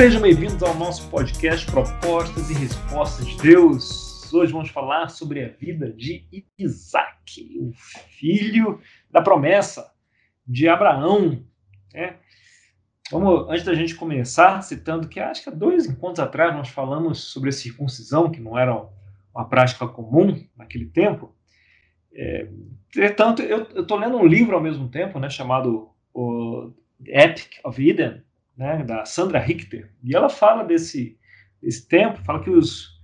Sejam bem-vindos ao nosso podcast Propostas e Respostas de Deus. Hoje vamos falar sobre a vida de Isaac, o filho da promessa de Abraão. Né? Vamos, antes da gente começar, citando que acho que há dois encontros atrás nós falamos sobre a circuncisão, que não era uma prática comum naquele tempo. É, entretanto, eu estou lendo um livro ao mesmo tempo, né, chamado o Epic of Eden, né, da Sandra Richter, e ela fala desse, desse tempo, fala que os,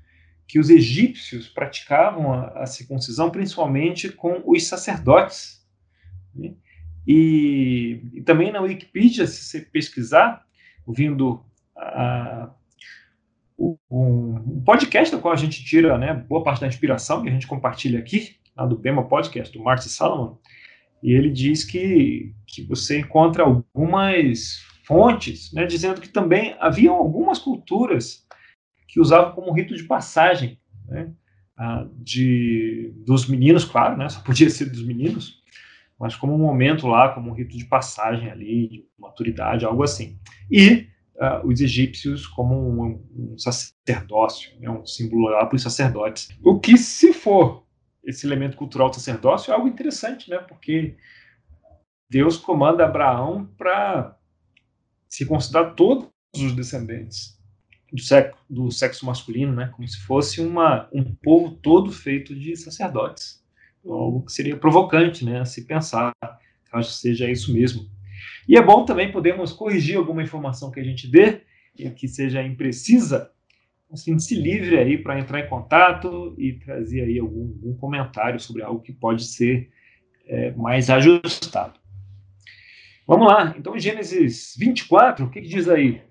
que os egípcios praticavam a, a circuncisão principalmente com os sacerdotes. Né? E, e, também na Wikipedia, se você pesquisar, ouvindo a, um, um podcast do qual a gente tira né, boa parte da inspiração que a gente compartilha aqui, lá do Bema Podcast, do Martin Salomon, e ele diz que, que você encontra algumas fontes né, dizendo que também haviam algumas culturas que usavam como rito de passagem né, de, dos meninos, claro, né, só podia ser dos meninos, mas como um momento lá, como um rito de passagem ali, de maturidade, algo assim. E uh, os egípcios como um, um sacerdócio, né, um símbolo lá para os sacerdotes. O que, se for esse elemento cultural do sacerdócio, é algo interessante, né? Porque Deus comanda Abraão para se considerar todos os descendentes do sexo, do sexo masculino, né? Como se fosse uma, um povo todo feito de sacerdotes. Algo que seria provocante, né? Se pensar, caso seja isso mesmo. E é bom também podermos corrigir alguma informação que a gente dê que seja imprecisa, assim, se livre aí para entrar em contato e trazer aí algum, algum, comentário sobre algo que pode ser é, mais ajustado. Vamos lá, então Gênesis 24, o que, que diz aí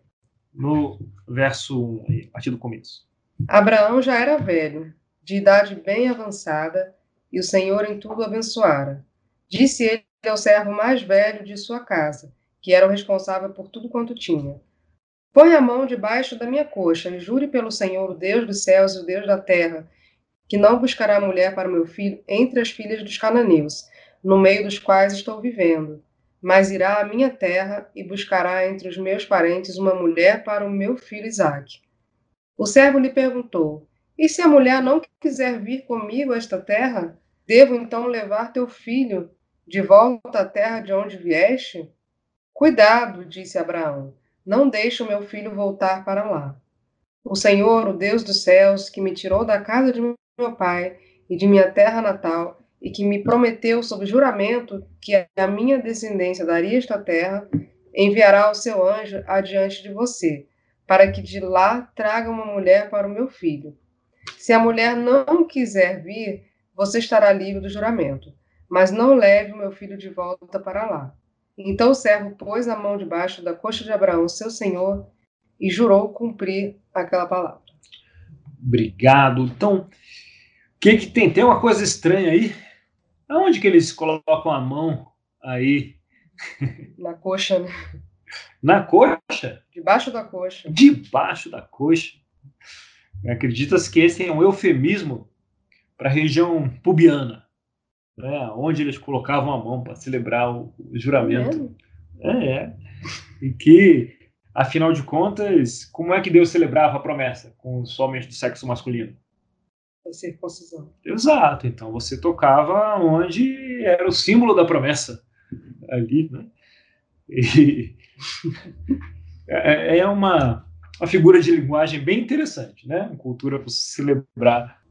no verso 1, aí, a partir do começo? Abraão já era velho, de idade bem avançada, e o Senhor em tudo abençoara. Disse ele ao servo mais velho de sua casa, que era o responsável por tudo quanto tinha. Põe a mão debaixo da minha coxa e jure pelo Senhor, o Deus dos céus e o Deus da terra, que não buscará mulher para meu filho entre as filhas dos cananeus, no meio dos quais estou vivendo, mas irá à minha terra e buscará entre os meus parentes uma mulher para o meu filho Isaque. O servo lhe perguntou: E se a mulher não quiser vir comigo a esta terra, devo então levar teu filho de volta à terra de onde vieste? Cuidado, disse Abraão não deixe o meu filho voltar para lá. O Senhor, o Deus dos céus, que me tirou da casa de meu pai e de minha terra natal, e que me prometeu sob juramento que a minha descendência daria esta terra, enviará o seu anjo adiante de você, para que de lá traga uma mulher para o meu filho. Se a mulher não quiser vir, você estará livre do juramento, mas não leve o meu filho de volta para lá. Então o servo pôs a mão debaixo da coxa de Abraão, seu senhor, e jurou cumprir aquela palavra. Obrigado. Então, o que, que tem? Tem uma coisa estranha aí? Aonde que eles colocam a mão aí? Na coxa, né? Na coxa? Debaixo da coxa. Debaixo da coxa. Acredita-se que esse é um eufemismo para a região pubiana né, onde eles colocavam a mão para celebrar o, o juramento. É, é. E que, afinal de contas, como é que Deus celebrava a promessa com os homens do sexo masculino? Circuncisão. Exato. Então você tocava onde era o símbolo da promessa ali, né? E é, é uma, uma figura de linguagem bem interessante, né? Uma cultura para celebrar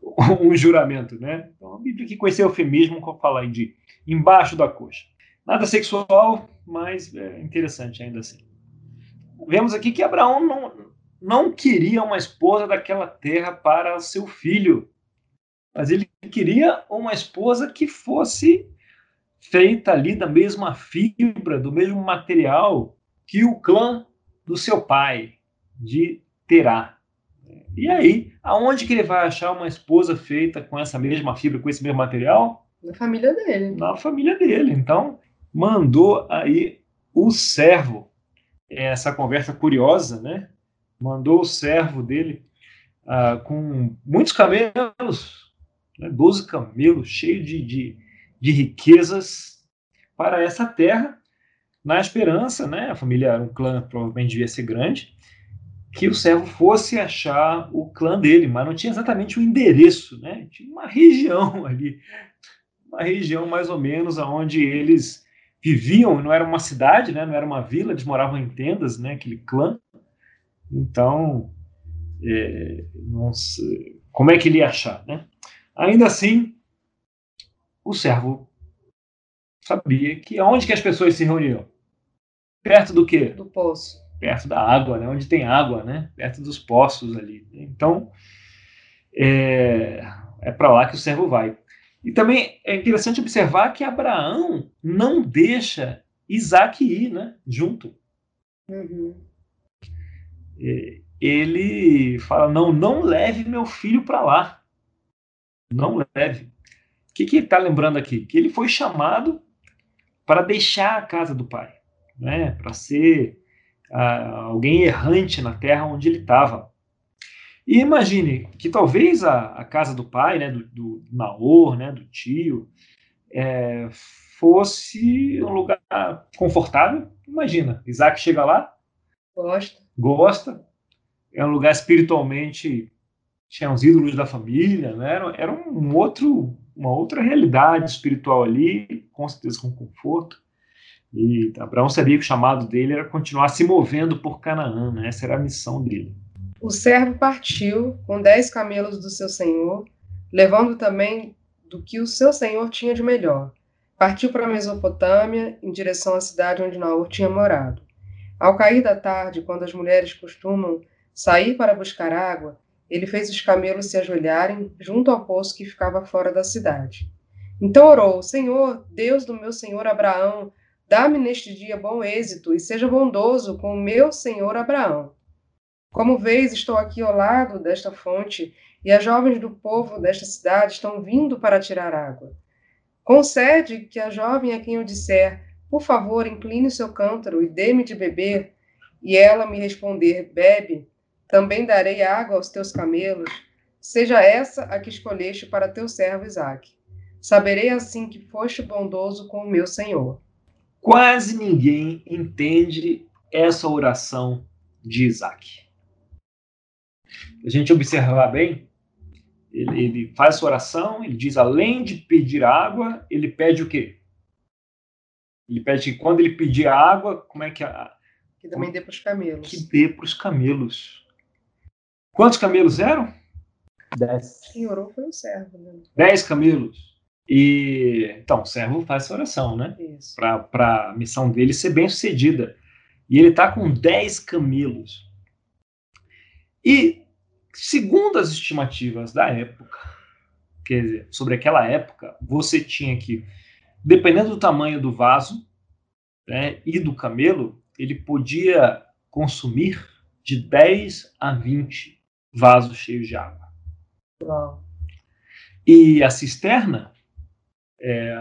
um juramento, né? Então, a Bíblia que com esse eufemismo eu falei de embaixo da coxa. Nada sexual, mas é interessante ainda assim. Vemos aqui que Abraão não, não queria uma esposa daquela terra para seu filho, mas ele queria uma esposa que fosse feita ali da mesma fibra, do mesmo material que o clã do seu pai, de Terá. E aí, aonde que ele vai achar uma esposa feita com essa mesma fibra, com esse mesmo material? Na família dele. Na família dele. Então, mandou aí o servo, essa conversa curiosa, né? Mandou o servo dele ah, com muitos camelos, né? 12 camelos, cheio de, de, de riquezas para essa terra, na esperança, né? A família era um clã, provavelmente devia ser grande, que o servo fosse achar o clã dele, mas não tinha exatamente o endereço, né? Tinha uma região ali, uma região mais ou menos aonde eles viviam, não era uma cidade, né? Não era uma vila, eles moravam em tendas, né? Aquele clã. Então, é, sei, como é que ele ia achar, né? Ainda assim, o servo sabia que aonde que as pessoas se reuniam? Perto do quê? Do poço. Perto da água, né? Onde tem água, né? Perto dos poços ali. Então, é, é para lá que o servo vai. E também é interessante observar que Abraão não deixa Isaac ir, né? Junto. Uhum. É, ele fala: não, não leve meu filho para lá. Não leve. O que, está lembrando aqui? Que ele foi chamado para deixar a casa do pai, né? para ser uh, alguém errante na terra onde ele estava. E imagine que talvez a, a casa do pai, né, do, do Naor, né, do tio, é, fosse um lugar confortável. Imagina, Isaac chega lá, gosta, gosta, é um lugar espiritualmente tinha os ídolos da família, né? Era, era um outro, uma outra realidade espiritual ali, com certeza com conforto. E Abraão sabia que o chamado dele era continuar se movendo por Canaã, né? Essa era a missão dele. O servo partiu com dez camelos do seu senhor, levando também do que o seu senhor tinha de melhor. Partiu para a Mesopotâmia, em direção à cidade onde Naor tinha morado. Ao cair da tarde, quando as mulheres costumam sair para buscar água, ele fez os camelos se ajoelharem junto ao poço que ficava fora da cidade. Então orou: Senhor, Deus do meu senhor Abraão, dá-me neste dia bom êxito e seja bondoso com o meu senhor Abraão. Como vês, estou aqui ao lado desta fonte e as jovens do povo desta cidade estão vindo para tirar água. Concede que a jovem a quem eu disser, por favor, incline o seu cântaro e dê-me de beber, e ela me responder, bebe, também darei água aos teus camelos, seja essa a que escolheste para teu servo Isaque. Saberei assim que foste bondoso com o meu Senhor. Quase ninguém entende essa oração de Isaac. A gente observar bem, ele, ele faz essa oração, ele diz, além de pedir água, ele pede o quê? Ele pede que quando ele pedir água, como é que a. Que também dê para os camelos. Que dê para os camelos. Quantos camelos eram? Dez. Quem orou foi o servo. Né? Dez camelos. E então o servo faz essa oração, né? Para a missão dele ser bem sucedida. E ele está com dez camelos. E segundo as estimativas da época, quer dizer, sobre aquela época, você tinha que, dependendo do tamanho do vaso né, e do camelo, ele podia consumir de 10 a 20 vasos cheios de água. Uau. E a cisterna, é,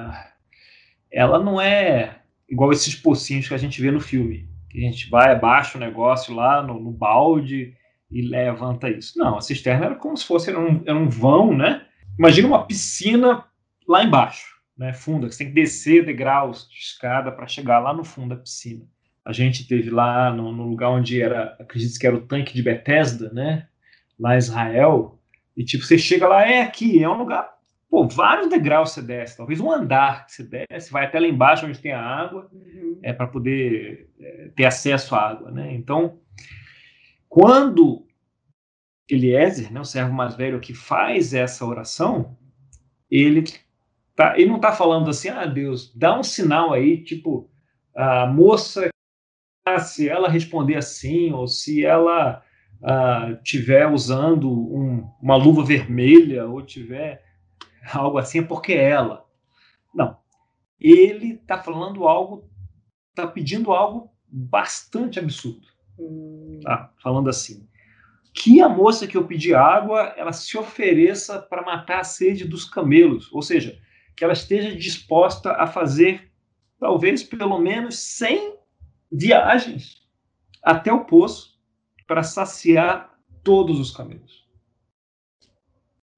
ela não é igual esses pocinhos que a gente vê no filme. Que a gente vai, abaixa o negócio lá no, no balde e levanta isso. Não, a cisterna era como se fosse era um, era um vão, né? Imagina uma piscina lá embaixo, né? Funda, você tem que descer degraus de escada para chegar lá no fundo da piscina. A gente teve lá no, no lugar onde era, acredito que era o tanque de Bethesda, né? Lá em Israel, e tipo, você chega lá, é aqui, é um lugar, pô, vários degraus você desce, talvez um andar que você desce, vai até lá embaixo onde tem a água, uhum. é para poder é, ter acesso à água, né? Então, quando Eliezer, né, o servo mais velho que faz essa oração, ele tá, ele não está falando assim, ah, Deus, dá um sinal aí, tipo, a moça, se ela responder assim, ou se ela uh, tiver usando um, uma luva vermelha ou tiver algo assim, é porque é ela. Não. Ele está falando algo, está pedindo algo bastante absurdo. Hum. Tá? Falando assim. Que a moça que eu pedi água, ela se ofereça para matar a sede dos camelos. Ou seja, que ela esteja disposta a fazer, talvez, pelo menos 100 viagens até o poço para saciar todos os camelos.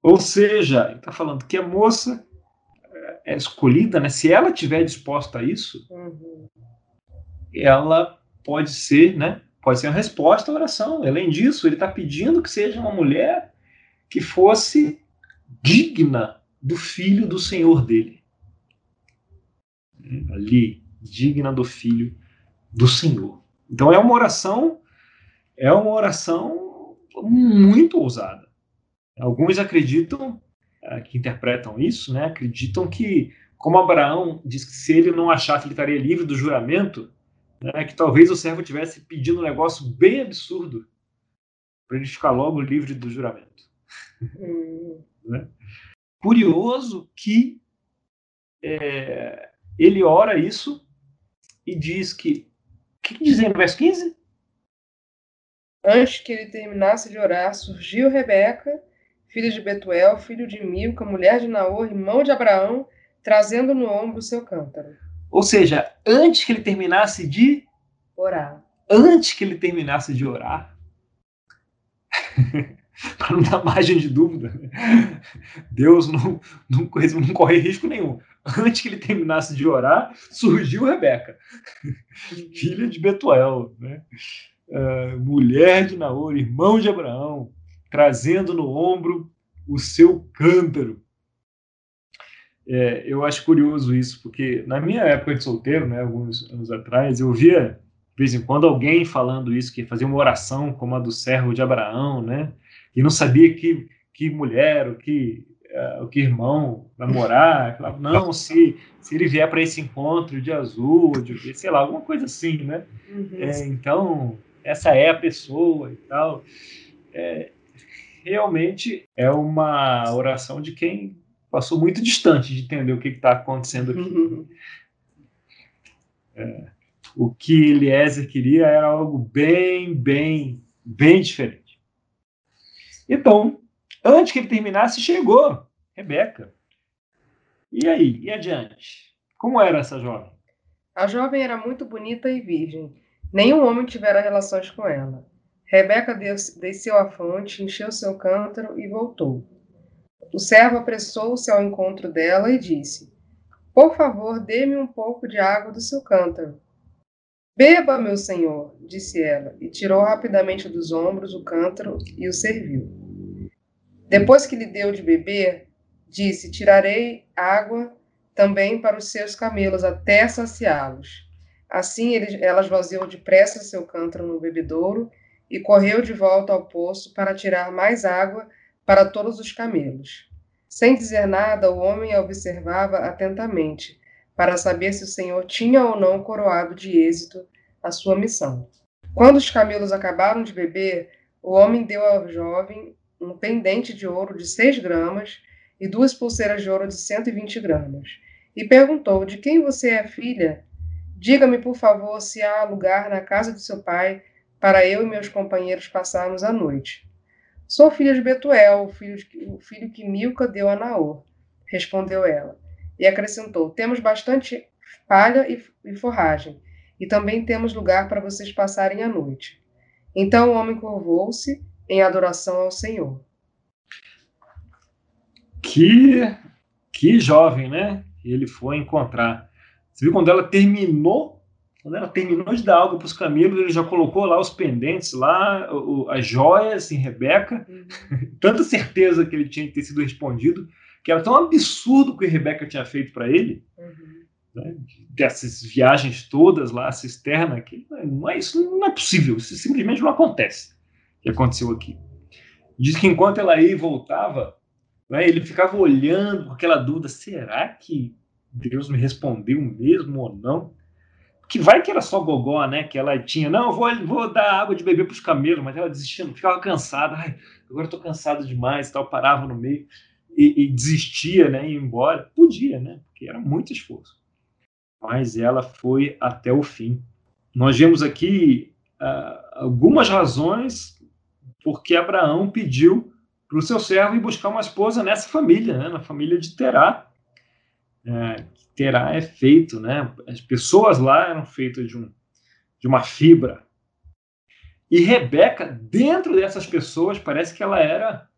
Ou seja, ele está falando que a moça é, é escolhida, né? Se ela tiver disposta a isso, uhum. ela pode ser, né? pode ser uma resposta à oração. Além disso, ele está pedindo que seja uma mulher que fosse digna do filho do Senhor dele. Ali, digna do filho do Senhor. Então é uma oração, é uma oração muito ousada. Alguns acreditam eh, que interpretam isso, né? Acreditam que como Abraão diz que se ele não achasse ele estaria livre do juramento, né, que talvez o servo tivesse pedido um negócio bem absurdo para ele ficar logo livre do juramento. Hum. né? Curioso que é, ele ora isso e diz que. O que, que diz no verso 15? Antes que ele terminasse de orar, surgiu Rebeca, filha de Betuel, filho de Milca, mulher de Naor, irmão de Abraão, trazendo no ombro o seu cântaro. Ou seja, antes que ele terminasse de orar. Antes que ele terminasse de orar, para não dar margem de dúvida, Deus não, não, não corre risco nenhum. Antes que ele terminasse de orar, surgiu Rebeca, filha de Betuel, né? Uh, mulher de Naor, irmão de Abraão, trazendo no ombro o seu cântaro. É, eu acho curioso isso, porque na minha época de solteiro, né, alguns anos atrás, eu via de vez em quando alguém falando isso, que fazia uma oração como a do servo de Abraão, né, e não sabia que, que mulher, o que, uh, o que irmão namorar, falava, não, se, se ele vier para esse encontro de azul, de, sei lá, alguma coisa assim, né? Uhum. É, então, essa é a pessoa e tal. É, realmente é uma oração de quem passou muito distante de entender o que está acontecendo aqui. Uhum. É, o que Eliezer queria era algo bem, bem, bem diferente. Então, antes que ele terminasse, chegou Rebeca. E aí, e adiante? Como era essa jovem? A jovem era muito bonita e virgem. Nenhum homem tivera relações com ela. Rebeca desceu à fonte, encheu seu cântaro e voltou. O servo apressou-se ao encontro dela e disse: Por favor, dê-me um pouco de água do seu cântaro. Beba, meu senhor, disse ela, e tirou rapidamente dos ombros o cântaro e o serviu. Depois que lhe deu de beber, disse: Tirarei água também para os seus camelos até saciá-los. Assim ele, ela esvaziou depressa seu cântaro no bebedouro e correu de volta ao poço para tirar mais água para todos os camelos. Sem dizer nada, o homem a observava atentamente, para saber se o Senhor tinha ou não coroado de êxito a sua missão. Quando os camelos acabaram de beber, o homem deu ao jovem um pendente de ouro de seis gramas e duas pulseiras de ouro de 120 gramas, e perguntou: De quem você é filha? Diga-me, por favor, se há lugar na casa de seu pai para eu e meus companheiros passarmos a noite. Sou filha de Betuel, o filho, o filho que Milca deu a Naor, respondeu ela. E acrescentou: Temos bastante palha e, e forragem, e também temos lugar para vocês passarem a noite. Então o homem curvou-se em adoração ao Senhor. Que, que jovem, né? Ele foi encontrar. Você viu quando ela terminou quando ela terminou de dar algo para os camelos, ele já colocou lá os pendentes, lá o, as joias em Rebeca. Uhum. Tanta certeza que ele tinha que ter sido respondido, que era tão absurdo o que Rebeca tinha feito para ele. Uhum. Né, dessas viagens todas lá, a cisterna, que não é, isso não é possível, isso simplesmente não acontece. O que aconteceu aqui? Diz que enquanto ela ia e voltava, né, ele ficava olhando com aquela dúvida: será que Deus me respondeu mesmo ou não? que vai que era só gogó, né? Que ela tinha, não, vou, vou dar água de beber para os camelos, mas ela desistia, ficava cansada, ai, agora estou cansado demais, tal, parava no meio e, e desistia, né? Ia embora, podia, né? Porque era muito esforço. Mas ela foi até o fim. Nós vemos aqui uh, algumas razões porque Abraão pediu para o seu servo ir buscar uma esposa nessa família, né? Na família de Terá. É, Terá é feito, né? As pessoas lá eram feitas de, um, de uma fibra. E Rebeca, dentro dessas pessoas, parece que ela era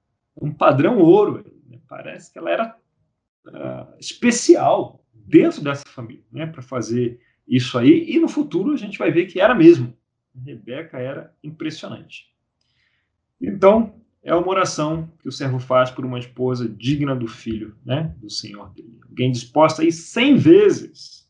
um padrão ouro. Né? Parece que ela era uh, especial dentro dessa família, né? Para fazer isso aí. E no futuro a gente vai ver que era mesmo. Rebeca era impressionante. Então, é uma oração que o servo faz por uma esposa digna do filho, né, do Senhor dele. Alguém disposta a ir cem vezes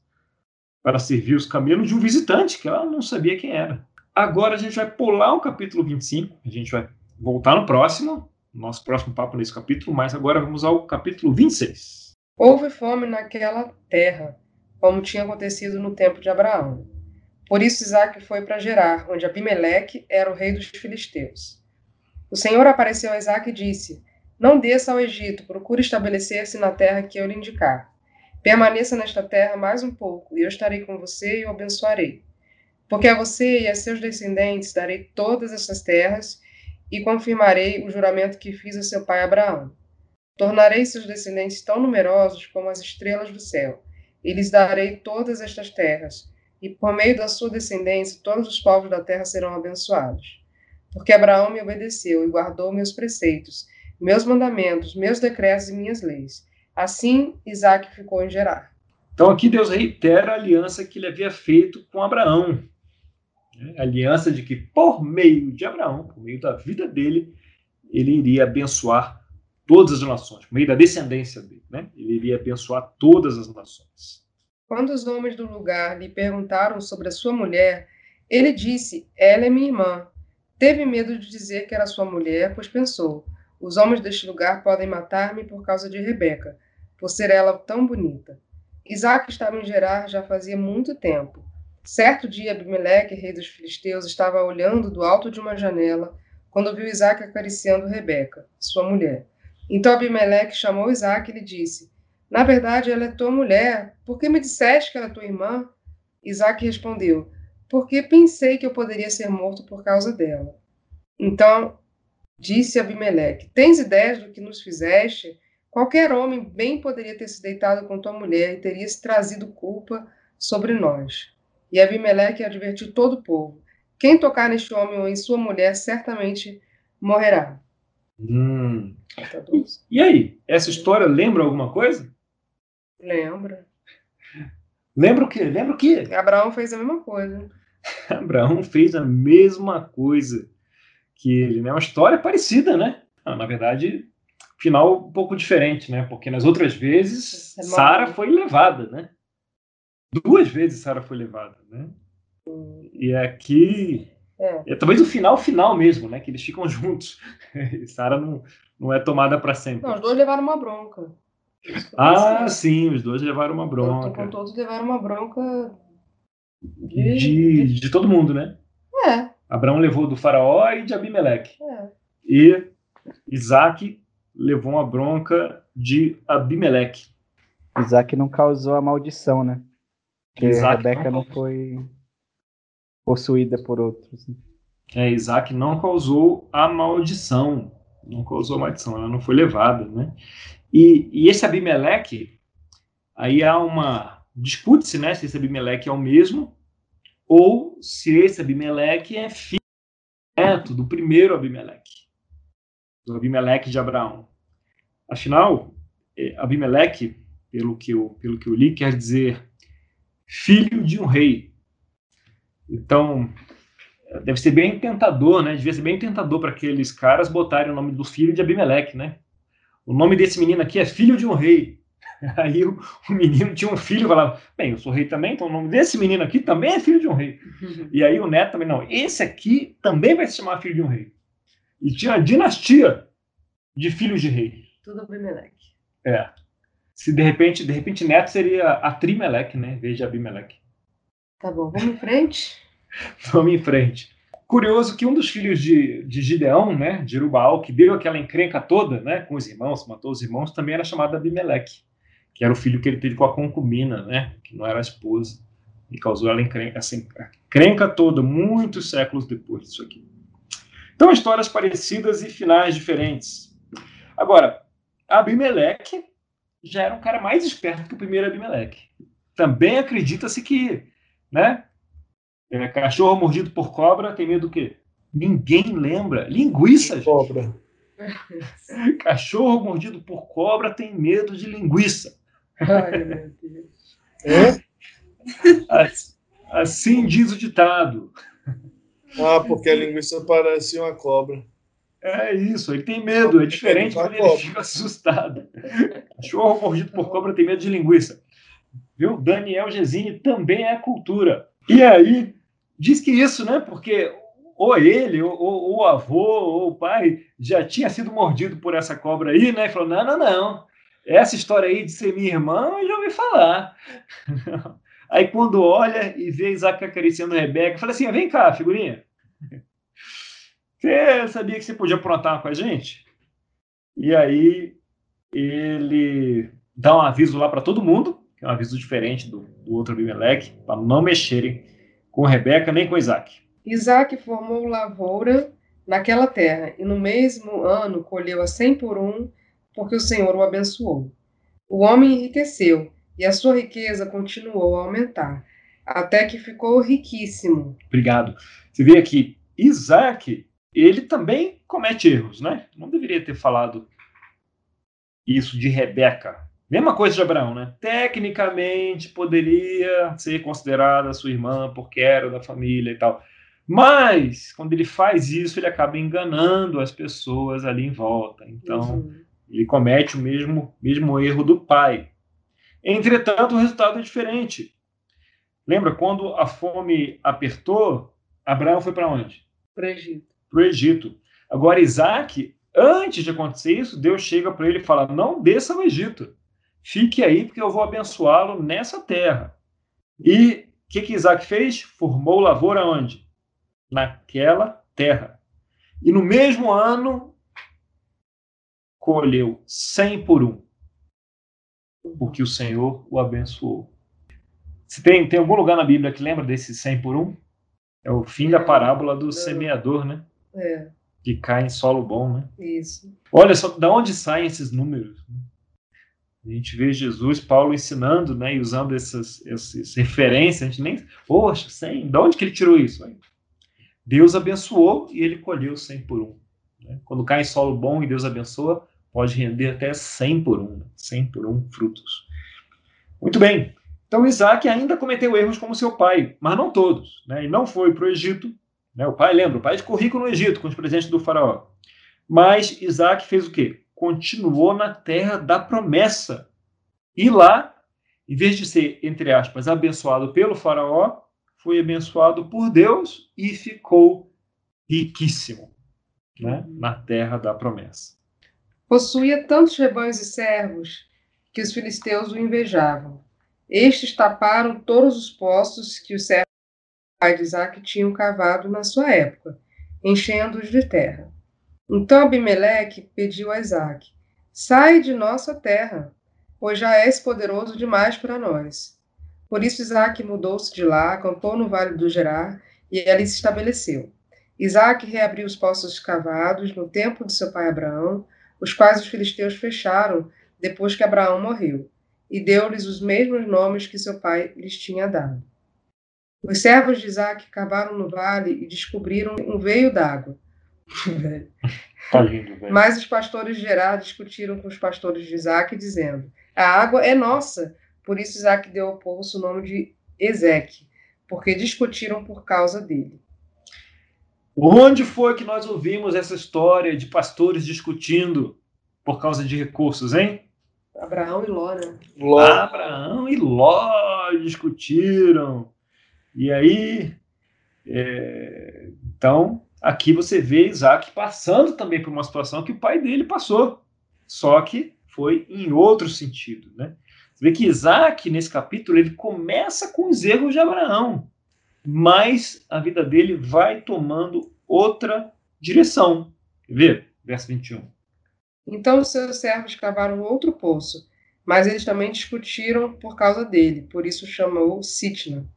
para servir os camelos de um visitante que ela não sabia quem era. Agora a gente vai pular o capítulo 25, a gente vai voltar no próximo, nosso próximo papo nesse capítulo, mas agora vamos ao capítulo 26. Houve fome naquela terra, como tinha acontecido no tempo de Abraão. Por isso Isaac foi para Gerar, onde Abimeleque era o rei dos filisteus. O Senhor apareceu a Isaac e disse: Não desça ao Egito, procure estabelecer-se na terra que eu lhe indicar. Permaneça nesta terra mais um pouco, e eu estarei com você e o abençoarei. Porque a você e a seus descendentes darei todas essas terras e confirmarei o juramento que fiz a seu pai Abraão. Tornarei seus descendentes tão numerosos como as estrelas do céu, e lhes darei todas estas terras, e por meio da sua descendência todos os povos da terra serão abençoados. Porque Abraão me obedeceu e guardou meus preceitos, meus mandamentos, meus decretos e minhas leis. Assim, Isaac ficou em Gerar. Então aqui Deus reitera a aliança que ele havia feito com Abraão. Né? A aliança de que por meio de Abraão, por meio da vida dele, ele iria abençoar todas as nações, por meio da descendência dele, né? Ele iria abençoar todas as nações. Quando os homens do lugar lhe perguntaram sobre a sua mulher, ele disse: Ela é minha irmã. Teve medo de dizer que era sua mulher, pois pensou: Os homens deste lugar podem matar-me por causa de Rebeca, por ser ela tão bonita. Isaac estava em Gerar já fazia muito tempo. Certo dia, Abimeleque, rei dos filisteus, estava olhando do alto de uma janela quando viu Isaac acariciando Rebeca, sua mulher. Então Abimeleque chamou Isaac e lhe disse: Na verdade, ela é tua mulher. Por que me disseste que ela é tua irmã? Isaac respondeu: Porque pensei que eu poderia ser morto por causa dela. Então disse Abimeleque: Tens ideias do que nos fizeste? Qualquer homem bem poderia ter se deitado com tua mulher e teria trazido culpa sobre nós. E Abimeleque advertiu todo o povo: Quem tocar neste homem ou em sua mulher certamente morrerá. Hum. Tá e, aí, essa história lembra alguma coisa? Lembra. Lembra o quê? Lembra o quê? Abraão fez a mesma coisa. Abraão fez a mesma coisa que ele, né? Uma história parecida, né? na verdade, final um pouco diferente, né? Porque nas outras vezes é Sara foi levada, né? Duas vezes Sara foi levada, né? E aqui é. é. talvez o final final mesmo, né? Que eles ficam juntos. Sara não, não é tomada para sempre. Não, os dois levaram uma bronca. Ah, sim, os dois levaram uma bronca. Com todos levaram uma bronca de... De, de todo mundo, né? É. Abraão levou do faraó e de Abimeleque. É. E Isaac levou uma bronca de Abimeleque. Isaac não causou a maldição, né? Porque Isaac Rebeca não, não foi possuída por outros. Né? É, Isaac não causou a maldição. Não causou a maldição, ela não foi levada, né? E, e esse Abimeleque, aí há uma. Discute-se, né? Se esse Abimeleque é o mesmo, ou se esse Abimeleque é filho do primeiro Abimeleque, do Abimeleque de Abraão. Afinal, é, Abimeleque, pelo que eu, pelo que eu li, quer dizer filho de um rei. Então, deve ser bem tentador, né? Devia ser bem tentador para aqueles caras botarem o nome do filho de Abimeleque, né? O nome desse menino aqui é filho de um rei. Aí o, o menino tinha um filho e falava: Bem, eu sou rei também, então o nome desse menino aqui também é filho de um rei. E aí o neto também, não, esse aqui também vai se chamar filho de um rei. E tinha a dinastia de filhos de rei. Tudo Abimeleque. É. Se de repente, de repente Neto seria a Trimeleque, né? Em vez de Abimeleque. Tá bom, vamos em frente? vamos em frente. Curioso que um dos filhos de, de Gideão, né, de Rubaal, que deu aquela encrenca toda, né, com os irmãos, matou os irmãos, também era chamado Abimeleque, que era o filho que ele teve com a concubina, né, que não era a esposa, e causou ela encrenca, assim, a encrenca toda, muitos séculos depois disso aqui. Então, histórias parecidas e finais diferentes. Agora, Abimeleque já era um cara mais esperto que o primeiro Abimeleque. Também acredita-se que, né? É, cachorro mordido por cobra tem medo do quê? Ninguém lembra. Linguiça, gente. Cobra. Cachorro mordido por cobra tem medo de linguiça. Ai, meu Deus. É? Assim diz o ditado. Ah, porque a linguiça parece uma cobra. É isso, ele tem medo, é diferente quando ele fica assustado. Cachorro mordido por cobra tem medo de linguiça. Viu? Daniel Gesine também é cultura. E aí, diz que isso, né? Porque ou ele, ou, ou, o avô, ou o pai já tinha sido mordido por essa cobra aí, né? E falou: não, não, não. Essa história aí de ser minha irmã, eu já ouvi falar. aí quando olha e vê Isaac acariciando Rebeca, fala assim: vem cá, figurinha. Você sabia que você podia aprontar com a gente? E aí ele dá um aviso lá para todo mundo, que é um aviso diferente do, do outro Abimeleque, para não mexerem com Rebeca nem com Isaac. Isaac formou lavoura naquela terra, e no mesmo ano colheu a cem por um, porque o Senhor o abençoou. O homem enriqueceu, e a sua riqueza continuou a aumentar, até que ficou riquíssimo. Obrigado. Você vê aqui, Isaac, ele também comete erros, né? Não deveria ter falado isso de Rebeca. Mesma coisa de Abraão, né? Tecnicamente poderia ser considerada sua irmã porque era da família e tal. Mas, quando ele faz isso, ele acaba enganando as pessoas ali em volta. Então, uhum. Ele comete o mesmo, mesmo erro do pai. Entretanto, o resultado é diferente. Lembra, quando a fome apertou, Abraão foi para onde? Para o Egito. Para o Egito. Agora, Isaac, antes de acontecer isso, Deus chega para ele e fala: Não desça ao Egito. Fique aí, porque eu vou abençoá-lo nessa terra. E o que, que Isaac fez? Formou lavoura onde? naquela terra. E no mesmo ano, colheu cem por um, porque o Senhor o abençoou. Se tem, tem algum lugar na Bíblia que lembra desse cem por um? É o fim da parábola do semeador, né? É. Que cai em solo bom, né? Isso. Olha só, da onde saem esses números? A gente vê Jesus, Paulo ensinando, né, e usando essas, essas referências, a gente nem, poxa, 100, de onde que ele tirou isso? Deus abençoou e ele colheu 100 por um. Né? Quando cai em solo bom e Deus abençoa, pode render até 100 por um, 100 por um frutos. Muito bem. Então Isaac ainda cometeu erros como seu pai, mas não todos. Né? E não foi para o Egito. Né? O pai, lembra, o pai ficou rico no Egito com os presentes do faraó. Mas Isaac fez o quê? Continuou na terra da promessa. E lá, em vez de ser, entre aspas, abençoado pelo faraó, foi abençoado por Deus e ficou riquíssimo né, na terra da promessa. Possuía tantos rebanhos e servos que os filisteus o invejavam. Estes taparam todos os poços que os servos de Isaac tinham cavado na sua época, enchendo-os de terra. Então Abimeleque pediu a Isaac: Sai de nossa terra, pois já és poderoso demais para nós. Por isso Isaac mudou-se de lá, acampou no vale do Gerar e ali se estabeleceu. Isaac reabriu os poços cavados no tempo de seu pai Abraão, os quais os filisteus fecharam depois que Abraão morreu, e deu-lhes os mesmos nomes que seu pai lhes tinha dado. Os servos de Isaac cavaram no vale e descobriram um veio d'água. Tá lindo, Mas os pastores de Gerar discutiram com os pastores de Isaac, dizendo: A água é nossa, por isso Isaac deu ao poço o nome de Ezeque, porque discutiram por causa dele. Onde foi que nós ouvimos essa história de pastores discutindo por causa de recursos, hein? Abraão e Ló, né? Ló. Abraão e Ló discutiram. E aí, é... então, aqui você vê Isaac passando também por uma situação que o pai dele passou, só que foi em outro sentido, né? Você vê que Isaac, nesse capítulo, ele começa com os erros de Abraão, mas a vida dele vai tomando outra direção. Quer ver? Verso 21. Então os seus servos cavaram outro poço, mas eles também discutiram por causa dele, por isso chamou Sitna.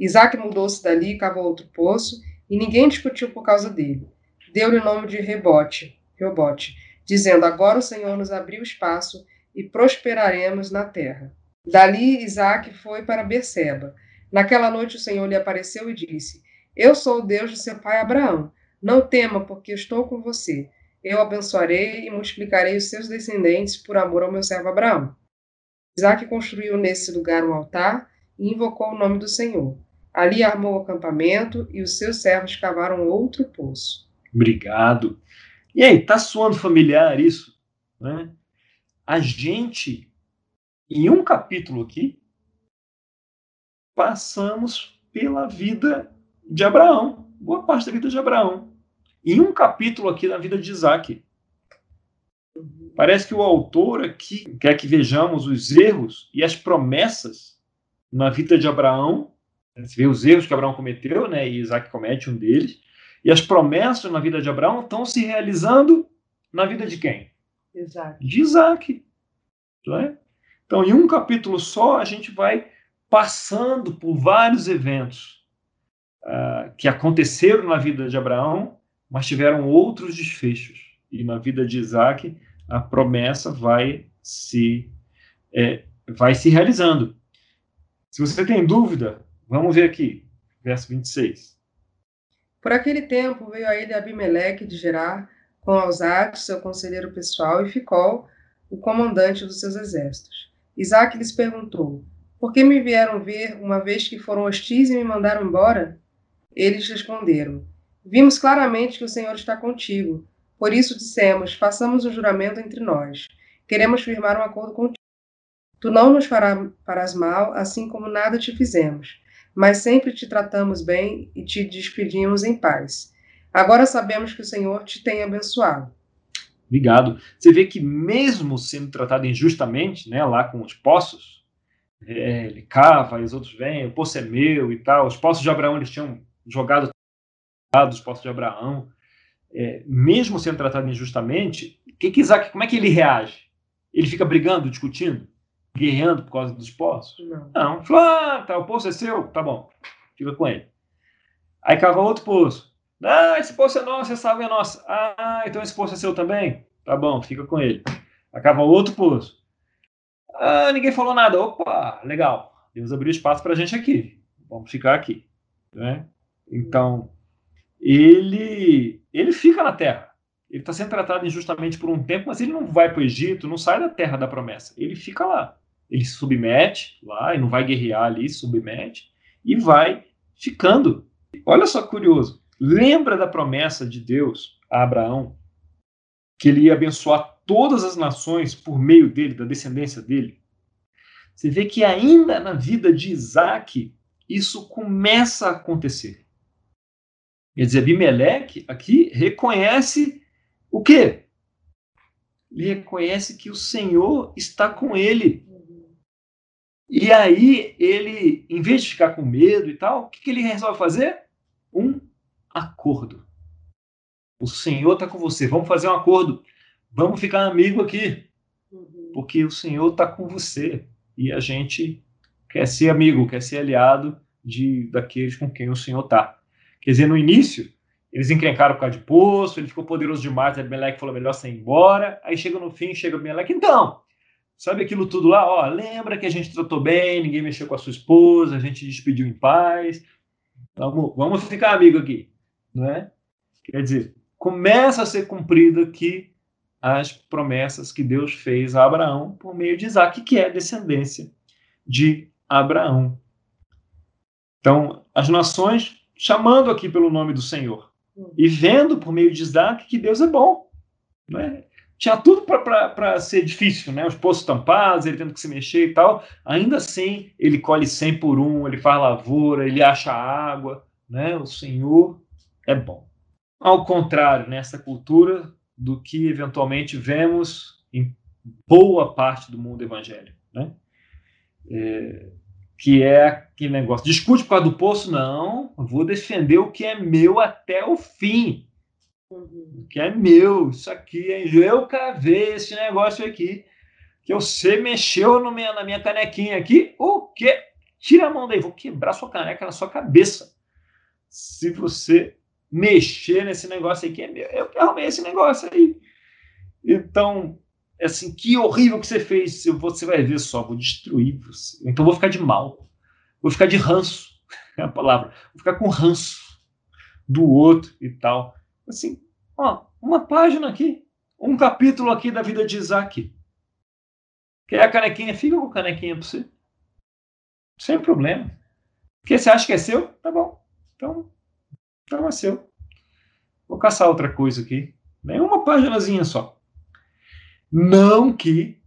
Isaac mudou-se dali e cavou outro poço, e ninguém discutiu por causa dele. Deu-lhe o nome de Rebote, Rebote, dizendo: Agora o Senhor nos abriu espaço e prosperaremos na terra. Dali Isaac foi para Berseba. Naquela noite o Senhor lhe apareceu e disse: Eu sou o Deus de seu pai Abraão. Não tema, porque estou com você. Eu abençoarei e multiplicarei os seus descendentes por amor ao meu servo Abraão. Isaac construiu nesse lugar um altar e invocou o nome do Senhor. Ali armou o acampamento e os seus servos cavaram outro poço. Obrigado. E aí, tá soando familiar isso? Né? A gente, em um capítulo aqui, passamos pela vida de Abraão, boa parte da vida de Abraão. Em um capítulo aqui na vida de Isaac. Parece que o autor aqui quer que vejamos os erros e as promessas na vida de Abraão. Você vê os erros que Abraão cometeu, né? E Isaac comete um deles. E as promessas na vida de Abraão estão se realizando na vida de quem? Isaac. De Isaac. É? Então, em um capítulo só, a gente vai passando por vários eventos uh, que aconteceram na vida de Abraão, mas tiveram outros desfechos. E na vida de Isaac, a promessa vai se, é, vai se realizando. Se você tem dúvida, vamos ver aqui, verso 26. Por aquele tempo veio a ele Abimeleque de Gerar, com Alzate, seu conselheiro pessoal, e Ficol, o comandante dos seus exércitos. Isaac lhes perguntou: Por que me vieram ver, uma vez que foram hostis e me mandaram embora? Eles responderam: Vimos claramente que o Senhor está contigo por isso dissemos: façamos um juramento entre nós. Queremos firmar um acordo contigo. Tu não nos farás mal, assim como nada te fizemos, mas sempre te tratamos bem e te despedimos em paz. Agora sabemos que o Senhor te tem abençoado. Obrigado. Você vê que mesmo sendo tratado injustamente, né, lá com os poços, é, ele cava, e os outros vêm, o poço é meu e tal. Os poços de Abraão eles tinham jogado os poços de Abraão é, mesmo sendo tratado injustamente, que que Isaac, como é que ele reage? Ele fica brigando, discutindo, guerreando por causa dos poços? Não. Não. Falou, ah, tá, o poço é seu? Tá bom, fica com ele. Aí cava outro poço. Ah, esse poço é nosso, essa água é nossa. Ah, então esse poço é seu também? Tá bom, fica com ele. Aí cava outro poço. Ah, ninguém falou nada. Opa, legal. Deus abriu espaço para a gente aqui. Vamos ficar aqui. Né? Então, ele, ele fica na terra. Ele está sendo tratado injustamente por um tempo, mas ele não vai para o Egito, não sai da terra da promessa. Ele fica lá. Ele se submete lá e não vai guerrear ali, submete e vai ficando. Olha só curioso. Lembra da promessa de Deus a Abraão que ele ia abençoar todas as nações por meio dele, da descendência dele? Você vê que ainda na vida de Isaac isso começa a acontecer. Quer dizer, Abimeleque aqui reconhece o quê? Ele reconhece que o Senhor está com ele. E aí ele, em vez de ficar com medo e tal, o que, que ele resolve fazer? Um acordo. O Senhor está com você. Vamos fazer um acordo. Vamos ficar amigo aqui. Porque o Senhor está com você. E a gente quer ser amigo, quer ser aliado de daqueles com quem o Senhor está. Quer dizer, no início, eles encrencaram por causa de poço, ele ficou poderoso demais, Abimeleque falou melhor sair embora. Aí chega no fim, chega o Abimeleque, então, sabe aquilo tudo lá? Ó, lembra que a gente tratou bem, ninguém mexeu com a sua esposa, a gente despediu em paz. Vamos, vamos ficar amigo aqui, não é? Quer dizer, começa a ser cumprida aqui as promessas que Deus fez a Abraão por meio de Isaac, que é descendência de Abraão. Então, as nações chamando aqui pelo nome do Senhor e vendo por meio de Isaac que Deus é bom. Né? Tinha tudo para ser difícil, né? os poços tampados, ele tendo que se mexer e tal. Ainda assim, ele colhe 100 por um, ele faz lavoura, ele acha água. Né? O Senhor é bom. Ao contrário, nessa cultura do que eventualmente vemos em boa parte do mundo evangélico. Né? É, que é aquele negócio, discute por causa do poço? Não, vou defender o que é meu até o fim. Uhum. O que é meu, isso aqui, hein? eu cavei esse negócio aqui, que você mexeu no minha, na minha canequinha aqui, o quê? Tira a mão daí, vou quebrar sua caneca na sua cabeça. Se você mexer nesse negócio aí que é meu, eu que arrumei esse negócio aí. Então, é assim, que horrível que você fez, você vai ver só, vou destruir você. Então vou ficar de mal, vou ficar de ranço, é a palavra, vou ficar com ranço do outro e tal. Assim, ó, uma página aqui, um capítulo aqui da vida de Isaac. Quer a canequinha? Fica com a canequinha para você. Sem problema. Porque você acha que é seu? Tá bom. Então, então é. Vou caçar outra coisa aqui. Nem uma páginazinha só. Não que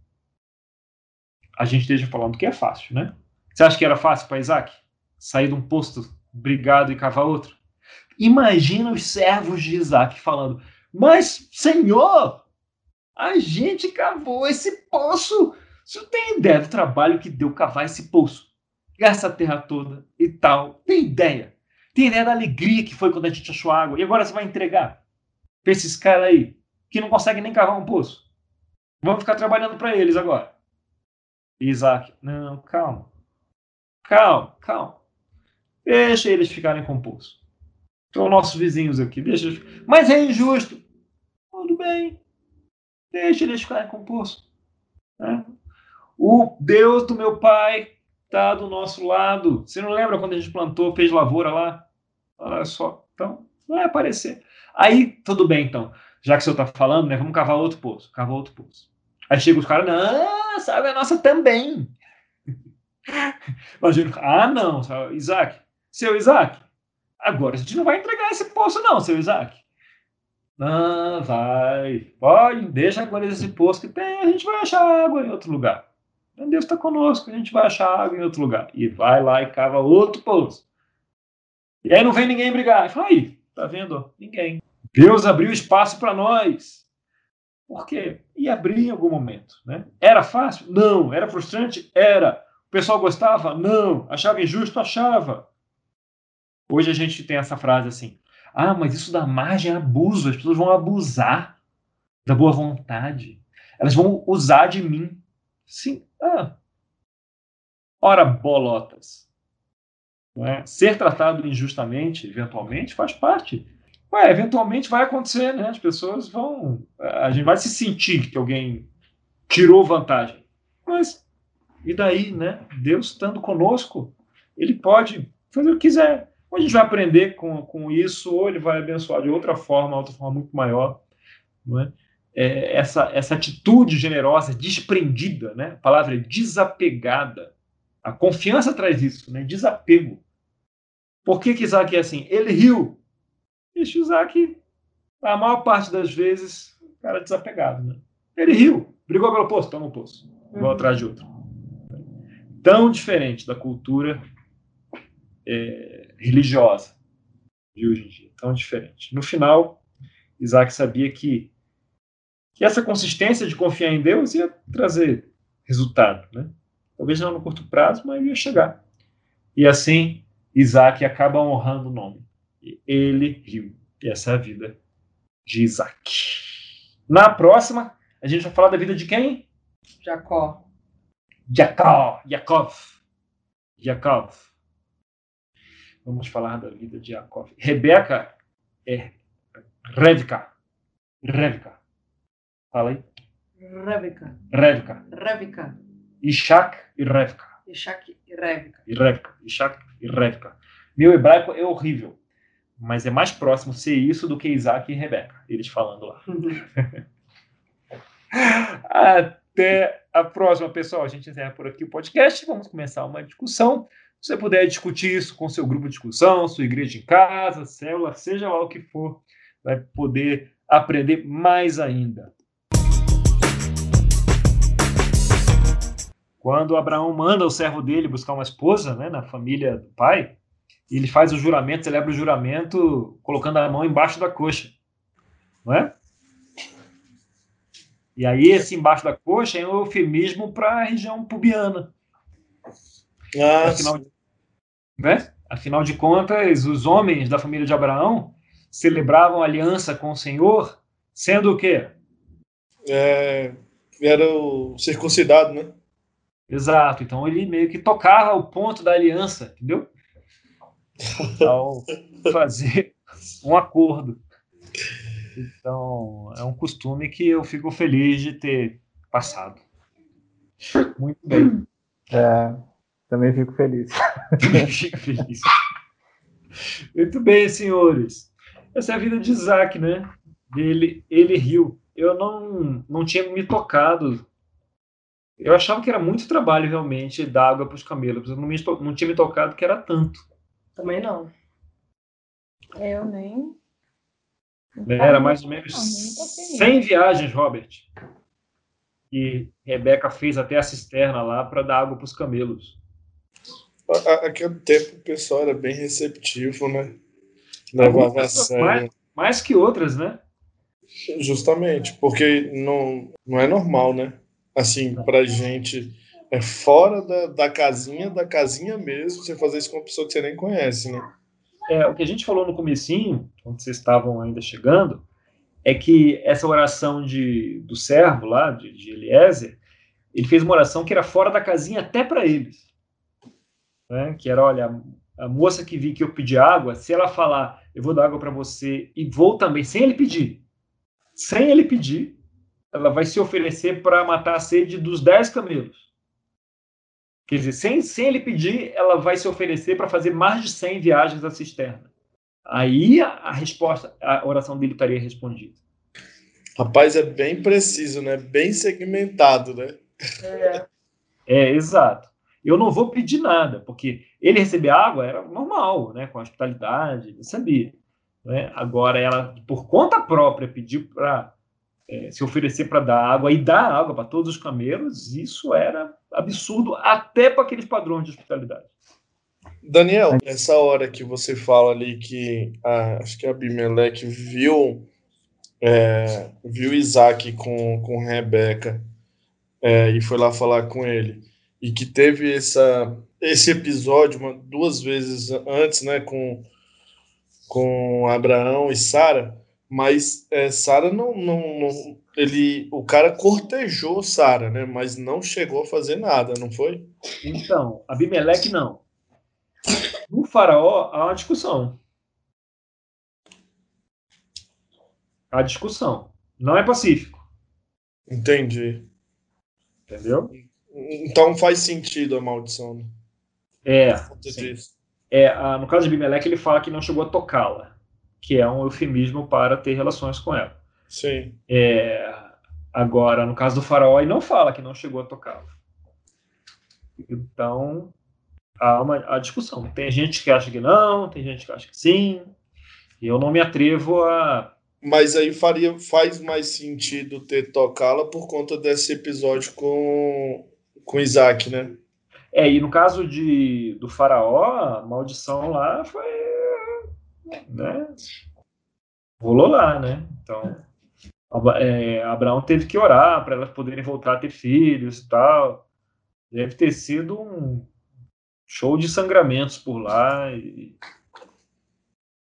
a gente esteja falando que é fácil, né? Você acha que era fácil para Isaac sair de um posto brigado e cavar outro? Imagina os servos de Isaac falando: Mas, Senhor, a gente cavou esse poço. Você tem ideia do trabalho que deu cavar esse poço? Gasta a terra toda e tal. Tem ideia? Tem ideia da alegria que foi quando a gente achou água? E agora você vai entregar para esses caras aí que não conseguem nem cavar um poço? Vamos ficar trabalhando para eles agora. Isaac, não, calma. Calma, calma. Deixa eles ficarem com o poço. São nossos vizinhos aqui. Deixa eles... Mas é injusto. Tudo bem. Deixa eles ficarem com o poço. Né? O Deus do meu pai está do nosso lado. Você não lembra quando a gente plantou, fez lavoura lá? Olha só. Então, vai aparecer. Aí, tudo bem, então. Já que o senhor está falando, né? Vamos cavar outro poço. Cavar outro poço. Aí chega os caras, não, sabe, a nossa também. Imagina, ah, não, Isaac, seu Isaac, agora a gente não vai entregar esse poço, não, seu Isaac. Não, vai, pode, deixa agora esse poço que tem, a gente vai achar água em outro lugar. Deus está conosco, a gente vai achar água em outro lugar. E vai lá e cava outro poço. E aí não vem ninguém brigar. E fala, aí, tá vendo? Ninguém. Deus abriu espaço para nós. Por quê? Ia abrir em algum momento. Né? Era fácil? Não. Era frustrante? Era. O pessoal gostava? Não. Achava injusto? Achava. Hoje a gente tem essa frase assim: ah, mas isso dá margem a abuso, as pessoas vão abusar da boa vontade. Elas vão usar de mim. Sim. Ah. Ora, bolotas. É? Ser tratado injustamente, eventualmente, faz parte. Ué, eventualmente vai acontecer, né? As pessoas vão. A gente vai se sentir que alguém tirou vantagem. Mas, e daí, né? Deus estando conosco, ele pode fazer o que quiser. Ou a gente vai aprender com, com isso, ou ele vai abençoar de outra forma, outra forma muito maior. Não é? É, essa, essa atitude generosa, desprendida, né? a palavra é desapegada. A confiança traz isso, né? desapego. Por que, que Isaac é assim? Ele riu. Deixa Isaac, a maior parte das vezes, cara é desapegado. Né? Ele riu, brigou pelo poço, toma o poço, vou uhum. atrás de outro. Tão diferente da cultura é, religiosa de hoje em dia, tão diferente. No final, Isaac sabia que, que essa consistência de confiar em Deus ia trazer resultado, né? Talvez não no curto prazo, mas ia chegar. E assim, Isaac acaba honrando o nome. E ele riu. E essa é a vida de Isaac. Na próxima, a gente vai falar da vida de quem? Jacó. Jacó. Jacob. Jacob. Vamos falar da vida de Jacó. Rebeca é Revka. Revka. Fala aí. Revka. Revka. Revka. Ishak e Revka. Ishak e Revka. E Revka. Ishak e Revka. Meu hebraico é horrível, mas é mais próximo ser isso do que Isaac e Rebeca, eles falando lá. Até a próxima, pessoal. A gente encerra por aqui o podcast. Vamos começar uma discussão. Se você puder discutir isso com seu grupo de discussão, sua igreja em casa, célula, seja lá o que for, vai poder aprender mais ainda. Quando Abraão manda o servo dele buscar uma esposa né, na família do pai, ele faz o juramento, celebra o juramento colocando a mão embaixo da coxa. Não é? E aí, esse embaixo da coxa é um eufemismo para a região pubiana. Afinal, de, né? Afinal de contas, os homens da família de Abraão celebravam aliança com o Senhor, sendo o quê? É, era o circuncidado, né? Exato. Então ele meio que tocava o ponto da aliança, entendeu? Ao fazer um acordo. Então, é um costume que eu fico feliz de ter passado. Muito bem. É, também fico feliz. Também fico feliz. Muito bem, senhores. Essa é a vida de Isaac, né? Ele, ele riu. Eu não, não tinha me tocado Eu achava que era muito trabalho realmente dar água para os camelos. Eu não, me, não tinha me tocado que era tanto. Também não. Eu nem. Era mais ou menos 100 viagens, Robert. E Rebeca fez até a cisterna lá para dar água para os camelos. Aquele tempo o pessoal era bem receptivo, né? Levava a sério. Mais, mais que outras, né? Justamente, porque não, não é normal, né? Assim, pra gente, é fora da, da casinha, da casinha mesmo, você fazer isso com uma pessoa que você nem conhece, né? É, o que a gente falou no comecinho, quando vocês estavam ainda chegando, é que essa oração de, do servo lá, de, de Eliezer, ele fez uma oração que era fora da casinha até para eles. Né? Que era, olha, a moça que vi que eu pedi água, se ela falar, eu vou dar água para você e vou também, sem ele pedir, sem ele pedir, ela vai se oferecer para matar a sede dos dez camelos. Quer dizer, sem, sem ele pedir, ela vai se oferecer para fazer mais de 100 viagens à cisterna. Aí a, a resposta, a oração dele estaria respondida. Rapaz, é bem preciso, né? Bem segmentado, né? É, é exato. Eu não vou pedir nada, porque ele receber água era normal, né? Com hospitalidade, ele sabia. Né? Agora, ela, por conta própria, pediu para é, se oferecer para dar água e dar água para todos os camelos, isso era absurdo até para aqueles padrões de hospitalidade. Daniel, essa hora que você fala ali que a, acho que Abimeleque viu é, viu Isaac com, com Rebeca é, e foi lá falar com ele e que teve essa, esse episódio uma, duas vezes antes, né, com, com Abraão e Sara, mas é, Sara não, não, não, ele, o cara cortejou Sara, né, mas não chegou a fazer nada, não foi? Então, Abimeleque não. No faraó há uma discussão. Há discussão. Não é pacífico. Entendi. Entendeu? Então faz sentido a maldição, né? É. é no caso de Abimeleque, ele fala que não chegou a tocá-la, que é um eufemismo para ter relações com ela. Sim. É, agora, no caso do faraó, ele não fala que não chegou a tocá-la. Então, há uma a discussão. Tem gente que acha que não, tem gente que acha que sim. E eu não me atrevo a. Mas aí faria, faz mais sentido ter tocá-la por conta desse episódio com, com Isaac, né? É, e no caso de, do faraó, a maldição lá foi. Né? Rolou lá, né? Então, é, Abraão teve que orar para elas poderem voltar a ter filhos e tal. Deve ter sido um show de sangramentos por lá e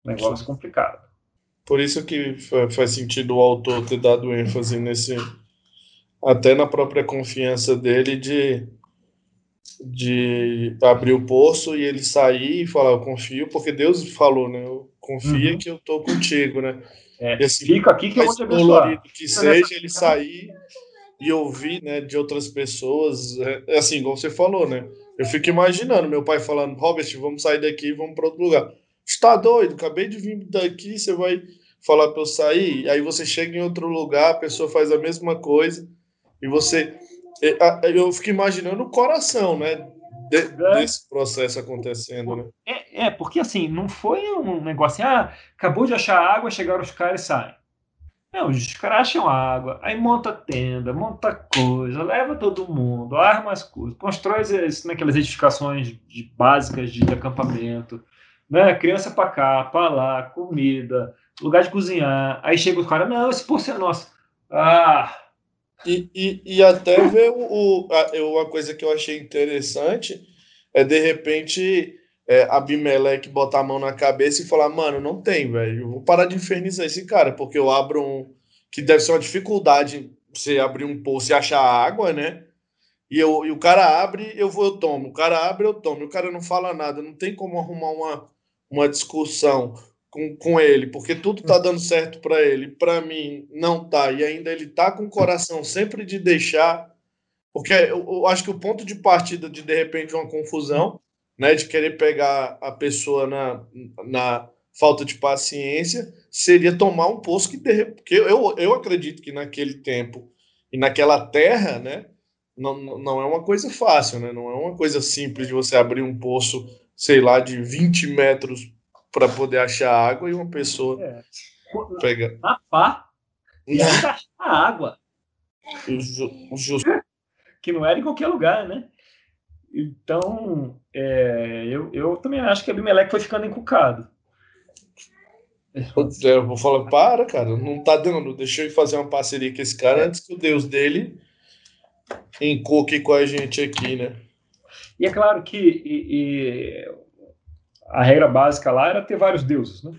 negócio complicado. Por isso que faz sentido o autor ter dado ênfase nesse até na própria confiança dele de de abrir o poço e ele sair e falar eu confio porque Deus falou né eu confia uhum. que eu tô contigo né é, assim, fica aqui que eu vou te abençoar que seja ele sair e ouvir né de outras pessoas é, é assim como você falou né eu fico imaginando meu pai falando, Robert, vamos sair daqui e vamos para outro lugar. Está doido? Acabei de vir daqui, você vai falar para eu sair? Aí você chega em outro lugar, a pessoa faz a mesma coisa e você. Eu fico imaginando o coração, né? De, é. desse processo acontecendo, né? É, é, porque assim, não foi um negócio assim, ah, acabou de achar água, chegaram os caras e saem. Não, os caras acham água, aí monta tenda, monta coisa, leva todo mundo, arma as coisas, constrói né, aquelas edificações de, básicas de acampamento, né? Criança para cá, para lá, comida, lugar de cozinhar. Aí chega o cara, não, esse poço é nosso. Ah! E, e, e até ver o, o a, uma coisa que eu achei interessante é de repente é, Abimeleque botar a mão na cabeça e falar, mano, não tem, velho. Vou parar de infernizar esse cara, porque eu abro um. Que deve ser uma dificuldade você abrir um poço e achar água, né? E, eu, e o cara abre, eu vou, eu tomo. O cara abre, eu tomo. O cara não fala nada. Não tem como arrumar uma, uma discussão com, com ele, porque tudo tá dando certo para ele. Para mim, não tá. E ainda ele tá com o coração sempre de deixar. Porque eu, eu acho que o ponto de partida de, de repente, uma confusão né, de querer pegar a pessoa na, na falta de paciência, seria tomar um poço que, porque eu, eu acredito que naquele tempo e naquela terra, né, não, não é uma coisa fácil, né? Não é uma coisa simples de você abrir um poço, sei lá, de 20 metros para poder achar água e uma pessoa é. pega. Na pá, e achar água. Que não era em qualquer lugar, né? Então, é, eu, eu também acho que Abimeleque foi ficando encucado. Eu vou falar, para, cara, não tá dando. Deixa eu fazer uma parceria com esse cara antes que o Deus dele encoque com a gente aqui, né? E é claro que e, e a regra básica lá era ter vários deuses, né?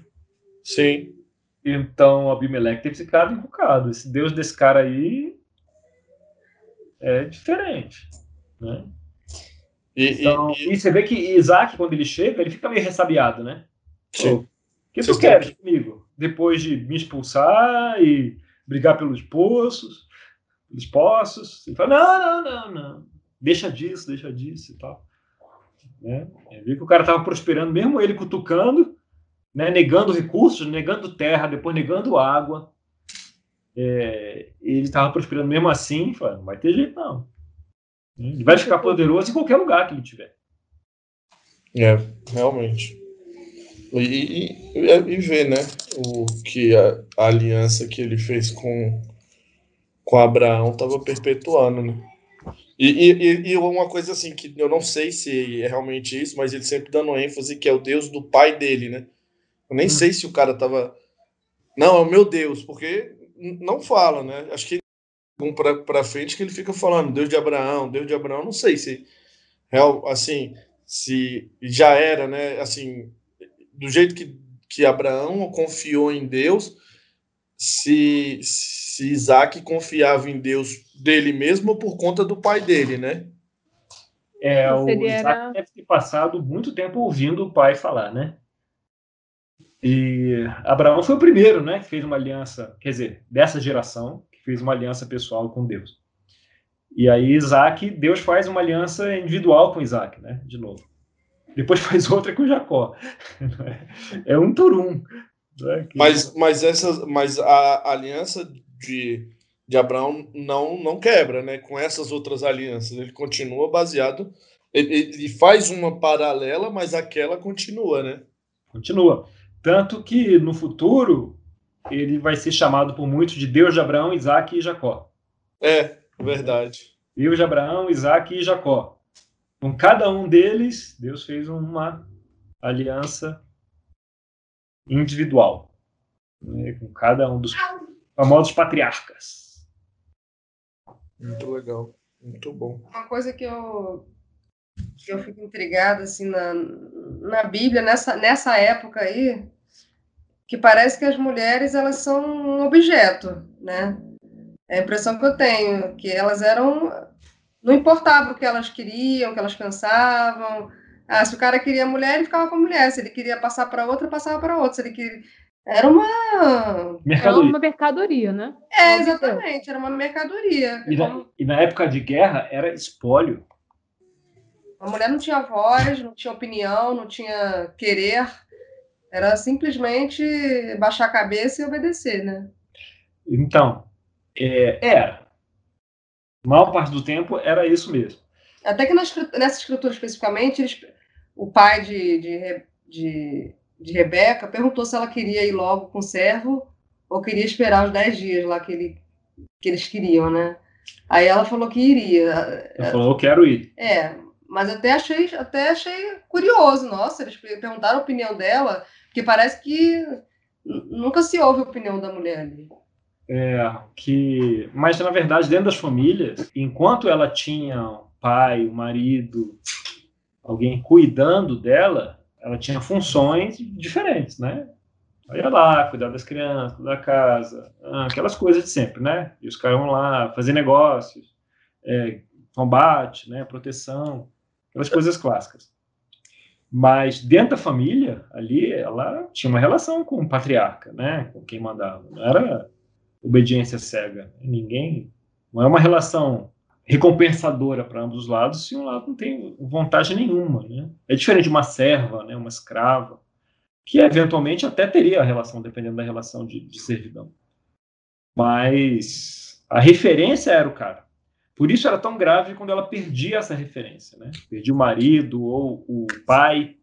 Sim. Então Abimeleque teve ficado encucado. Esse deus desse cara aí é diferente, né? E, então, e, e... você vê que Isaac, quando ele chega, ele fica meio ressabiado, né? Sim. O que tu queres comigo? Depois de me expulsar e brigar pelos poços, pelos poços, ele fala, não, não, não, não, deixa disso, deixa disso e tal. Né? Eu vi que o cara estava prosperando, mesmo ele cutucando, né, negando recursos, negando terra, depois negando água. É, ele estava prosperando mesmo assim, falando, não vai ter jeito não. Ele vai ficar poderoso em qualquer lugar que ele tiver. É, realmente. E, e, e ver, né, o que a, a, aliança que ele fez com, com Abraão estava perpetuando, né? E, e, e, uma coisa assim, que eu não sei se é realmente isso, mas ele sempre dando ênfase que é o Deus do pai dele, né? Eu nem hum. sei se o cara tava. Não, é o meu Deus, porque não fala, né? Acho que um para frente que ele fica falando Deus de Abraão, Deus de Abraão, não sei se real assim, se já era, né, assim, do jeito que, que Abraão confiou em Deus, se, se Isaac confiava em Deus dele mesmo por conta do pai dele, né? É, o Isaac era... deve ter passado muito tempo ouvindo o pai falar, né? E Abraão foi o primeiro, né, que fez uma aliança, quer dizer, dessa geração, fez uma aliança pessoal com Deus. E aí Isaac, Deus faz uma aliança individual com Isaac, né? De novo. Depois faz outra com Jacó. É um por um. Né? Mas, mas, essa, mas a aliança de, de Abraão não, não quebra, né? Com essas outras alianças. Ele continua baseado. Ele, ele faz uma paralela, mas aquela continua, né? Continua. Tanto que no futuro ele vai ser chamado por muitos de Deus de Abraão, Isaac e Jacó. É, verdade. Deus de Abraão, Isaac e Jacó. Com cada um deles, Deus fez uma aliança individual. Né, com cada um dos famosos patriarcas. Muito legal. Muito bom. Uma coisa que eu, que eu fico intrigada assim, na, na Bíblia, nessa, nessa época aí, que parece que as mulheres elas são um objeto, né? É a impressão que eu tenho, que elas eram. Não importava o que elas queriam, o que elas pensavam. Ah, se o cara queria mulher, ele ficava com a mulher. Se ele queria passar para outra, passava para outra. Se ele queria... Era uma. Mercadoria. Era uma mercadoria, né? É, exatamente, era uma mercadoria. E na, e na época de guerra era espólio. A mulher não tinha voz, não tinha opinião, não tinha querer. Era simplesmente baixar a cabeça e obedecer, né? Então, é, era. A maior parte do tempo era isso mesmo. Até que nessa escritura especificamente, eles, o pai de, de, de, de, Rebeca perguntou se ela queria ir logo com o servo ou queria esperar os 10 dias lá que, ele, que eles queriam, né? Aí ela falou que iria. Ela falou, eu quero ir. É, mas até achei, até achei curioso, nossa, eles perguntaram a opinião dela, porque parece que nunca se ouve a opinião da mulher ali. É, que, mas na verdade, dentro das famílias, enquanto ela tinha o pai, o marido, alguém cuidando dela, ela tinha funções diferentes, né? Ela lá, cuidar das crianças, da casa, ah, aquelas coisas de sempre, né? E os caras vão lá fazer negócios, é, combate, né? Proteção, aquelas coisas clássicas. Mas dentro da família, ali, ela tinha uma relação com o patriarca, né? Com quem mandava. Não era obediência cega. Ninguém. Não é uma relação recompensadora para ambos os lados se um lado não tem vantagem nenhuma, né? É diferente de uma serva, né? Uma escrava, que eventualmente até teria a relação, dependendo da relação de, de servidão. Mas a referência era o cara. por isso era tão grave quando ela perdia essa referência, né? Perdia o marido ou o pai,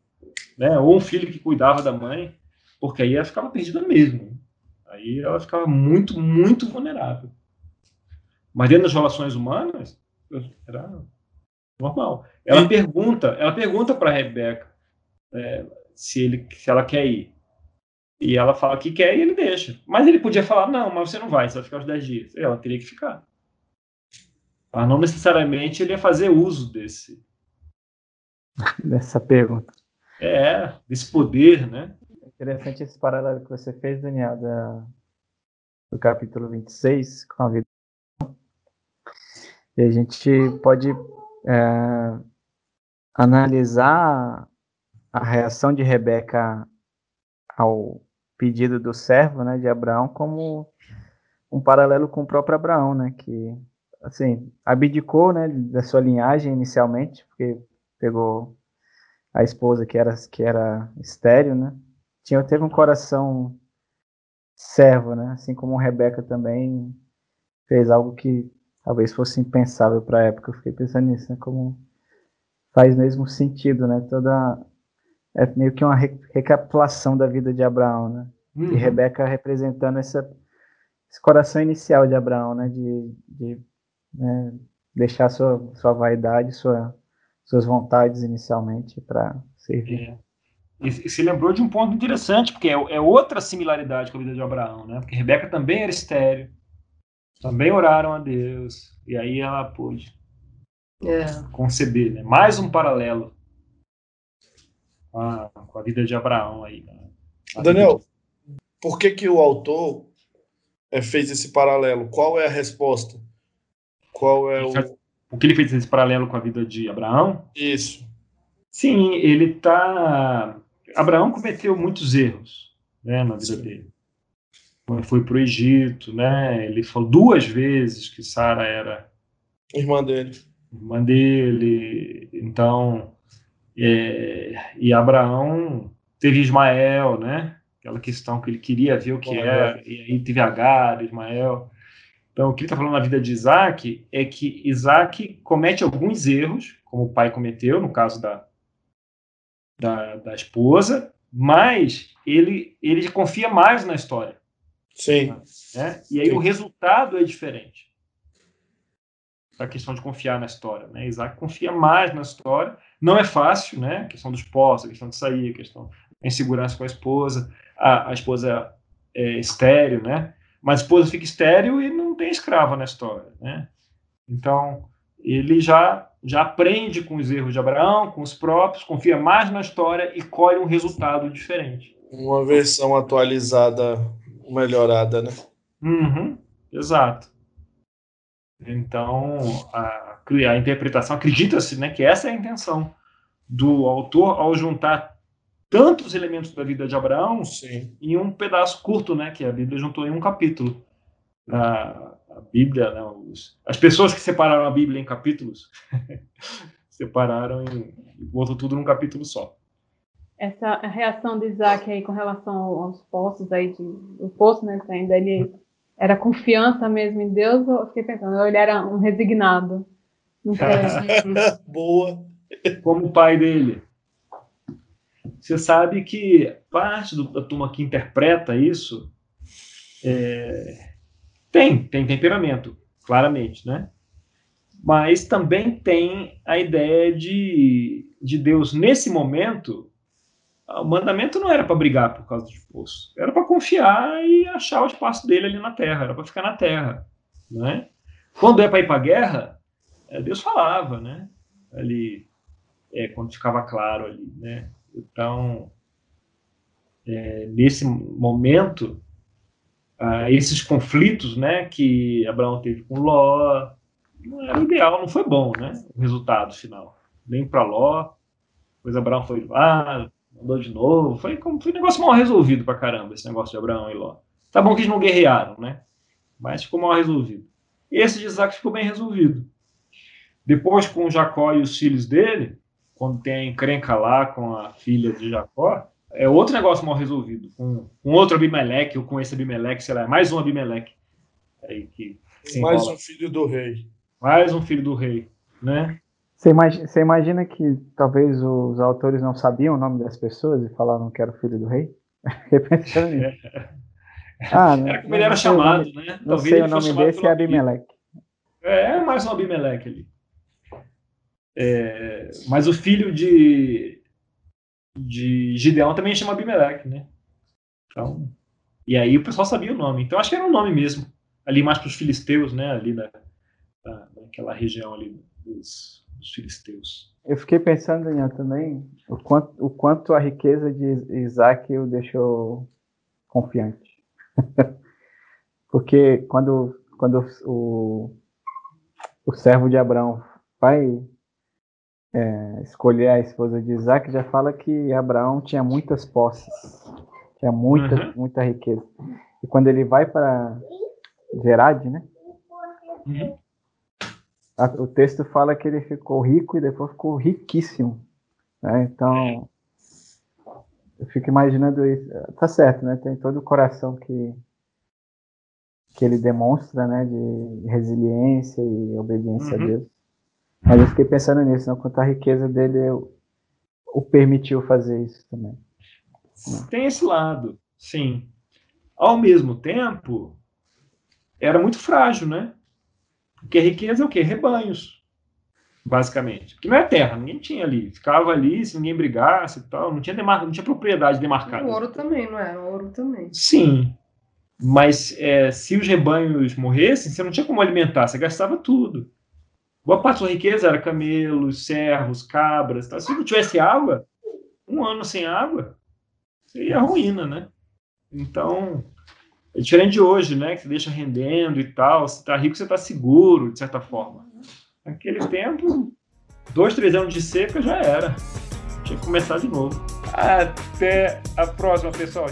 né? Ou um filho que cuidava da mãe, porque aí ela ficava perdida mesmo. Aí ela ficava muito, muito vulnerável. Mas dentro das relações humanas era normal. Ela e... pergunta, ela pergunta para Rebeca é, se ele, se ela quer ir. E ela fala que quer e ele deixa. Mas ele podia falar, não, mas você não vai, você vai ficar os 10 dias. E ela teria que ficar. Mas não necessariamente ele ia fazer uso desse. Dessa pergunta. É, desse poder, né? Interessante esse paralelo que você fez, Daniel, da, do capítulo 26 com a vida. E a gente pode é, analisar a reação de Rebeca ao pedido do servo, né, de Abraão, como um paralelo com o próprio Abraão, né, que assim abdicou, né, da sua linhagem inicialmente, porque pegou a esposa que era que era estéril, né, tinha teve um coração servo, né, assim como Rebeca também fez algo que talvez fosse impensável para a época. Eu fiquei pensando nisso, né, como faz mesmo sentido, né, toda é meio que uma recapitulação da vida de Abraão, né? Uhum. E Rebeca representando essa, esse coração inicial de Abraão, né? De, de né? deixar sua, sua vaidade, sua, suas vontades inicialmente para servir. É. E, se lembrou de um ponto interessante, porque é, é, outra similaridade com a vida de Abraão, né? Porque Rebeca também era estéreo, também oraram a Deus, e aí ela pôde é. conceber, né? Mais um paralelo com a, com a vida de Abraão aí. Né? Daniel, de... por que que o autor é, fez esse paralelo? Qual é a resposta? Qual é o... O que ele fez esse paralelo com a vida de Abraão? Isso. Sim, ele tá... Abraão cometeu muitos erros né, na vida Sim. dele. Foi para o Egito, né? Ele falou duas vezes que Sara era irmã dele. Irmã dele. Então, é, e Abraão teve Ismael, né? Aquela questão que ele queria ver o que era, e aí teve Agar, Ismael. Então, o que ele está falando na vida de Isaac é que Isaac comete alguns erros, como o pai cometeu, no caso da, da, da esposa, mas ele, ele confia mais na história. Sim. Né? E aí Sim. o resultado é diferente. A questão de confiar na história. Né? Isaac confia mais na história não é fácil, né? A questão dos postos, a questão de sair, a questão da insegurança com a esposa, a, a esposa é estéreo, né? Mas a esposa fica estéreo e não tem escrava na história, né? Então, ele já já aprende com os erros de Abraão, com os próprios, confia mais na história e colhe um resultado diferente. Uma versão atualizada, melhorada, né? Uhum, exato. Então, a, a interpretação, acredita-se né, que essa é a intenção do autor ao juntar tantos elementos da vida de Abraão Sim. em um pedaço curto, né, que a Bíblia juntou em um capítulo. A, a Bíblia, né, os, as pessoas que separaram a Bíblia em capítulos, separaram e botou tudo num capítulo só. Essa reação de Isaac aí com relação aos postos aí, de, o posto, né, ainda ele era confiança mesmo em Deus, eu fiquei pensando, ele era um resignado. Boa. Como o pai dele. Você sabe que parte do, da turma que interpreta isso é, tem, tem temperamento, claramente, né? Mas também tem a ideia de, de Deus, nesse momento, o mandamento não era para brigar por causa do poço, era para confiar e achar o espaço dele ali na terra, era para ficar na terra, né? Quando é para ir para a guerra, é, Deus falava, né? Ali, é, quando ficava claro ali, né? Então, é, nesse momento, ah, esses conflitos, né, que Abraão teve com Ló, não era ideal, não foi bom, né? O resultado final, nem para Ló, depois Abraão foi lá, mandou de novo. Foi, foi um negócio mal resolvido pra caramba, esse negócio de Abraão e Ló. Tá bom que eles não guerrearam, né? Mas ficou mal resolvido. Esse de Isaac ficou bem resolvido. Depois, com Jacó e os filhos dele, quando tem a encrenca lá com a filha de Jacó, é outro negócio mal resolvido. Com, com outro Abimeleque, ou com esse Abimeleque, sei lá, mais um Abimeleque. Aí que mais um filho do rei. Mais um filho do rei, né? Você imagina, você imagina que talvez os autores não sabiam o nome das pessoas e falaram que era o filho do rei? Fiquei pensando nisso. Ah, era como ele era chamado, nome, né? Não sei o nome desse é Abimeleque. É, mais um Abimeleque ali. É, mas o filho de, de Gideão também chama Abimeleque, né? Então, e aí o pessoal sabia o nome. Então acho que era um nome mesmo. Ali mais para os filisteus, né? Ali na, naquela região ali dos, dos filisteus. Eu fiquei pensando, Daniel, também o quanto, o quanto a riqueza de Isaac o deixou confiante. Porque quando, quando o, o servo de Abraão vai é, escolher a esposa de Isaac, já fala que Abraão tinha muitas posses, tinha muita, uhum. muita riqueza. E quando ele vai para Gerard, né? Uhum. O texto fala que ele ficou rico e depois ficou riquíssimo. Né? Então, eu fico imaginando isso. Tá certo, né? Tem todo o coração que que ele demonstra, né, de resiliência e obediência uhum. a Deus. Mas eu fiquei pensando nisso, né, quanto a riqueza dele o permitiu fazer isso também. Tem esse lado, sim. Ao mesmo tempo, era muito frágil, né? Porque riqueza é o quê? Rebanhos, basicamente. Porque não é terra, ninguém tinha ali. Ficava ali, se ninguém brigasse e tal, não tinha, demar... não tinha propriedade demarcada. O ouro também, não é? O ouro também. Sim, mas é, se os rebanhos morressem, você não tinha como alimentar, você gastava tudo. Boa parte da sua riqueza era camelos, servos, cabras. Tá? Se não tivesse água, um ano sem água, seria ruína, né? Então, é diferente de hoje, né? Que você deixa rendendo e tal. Se tá rico, você tá seguro, de certa forma. Naquele tempo, dois, três anos de seca já era. Tinha que começar de novo. Até a próxima, pessoal.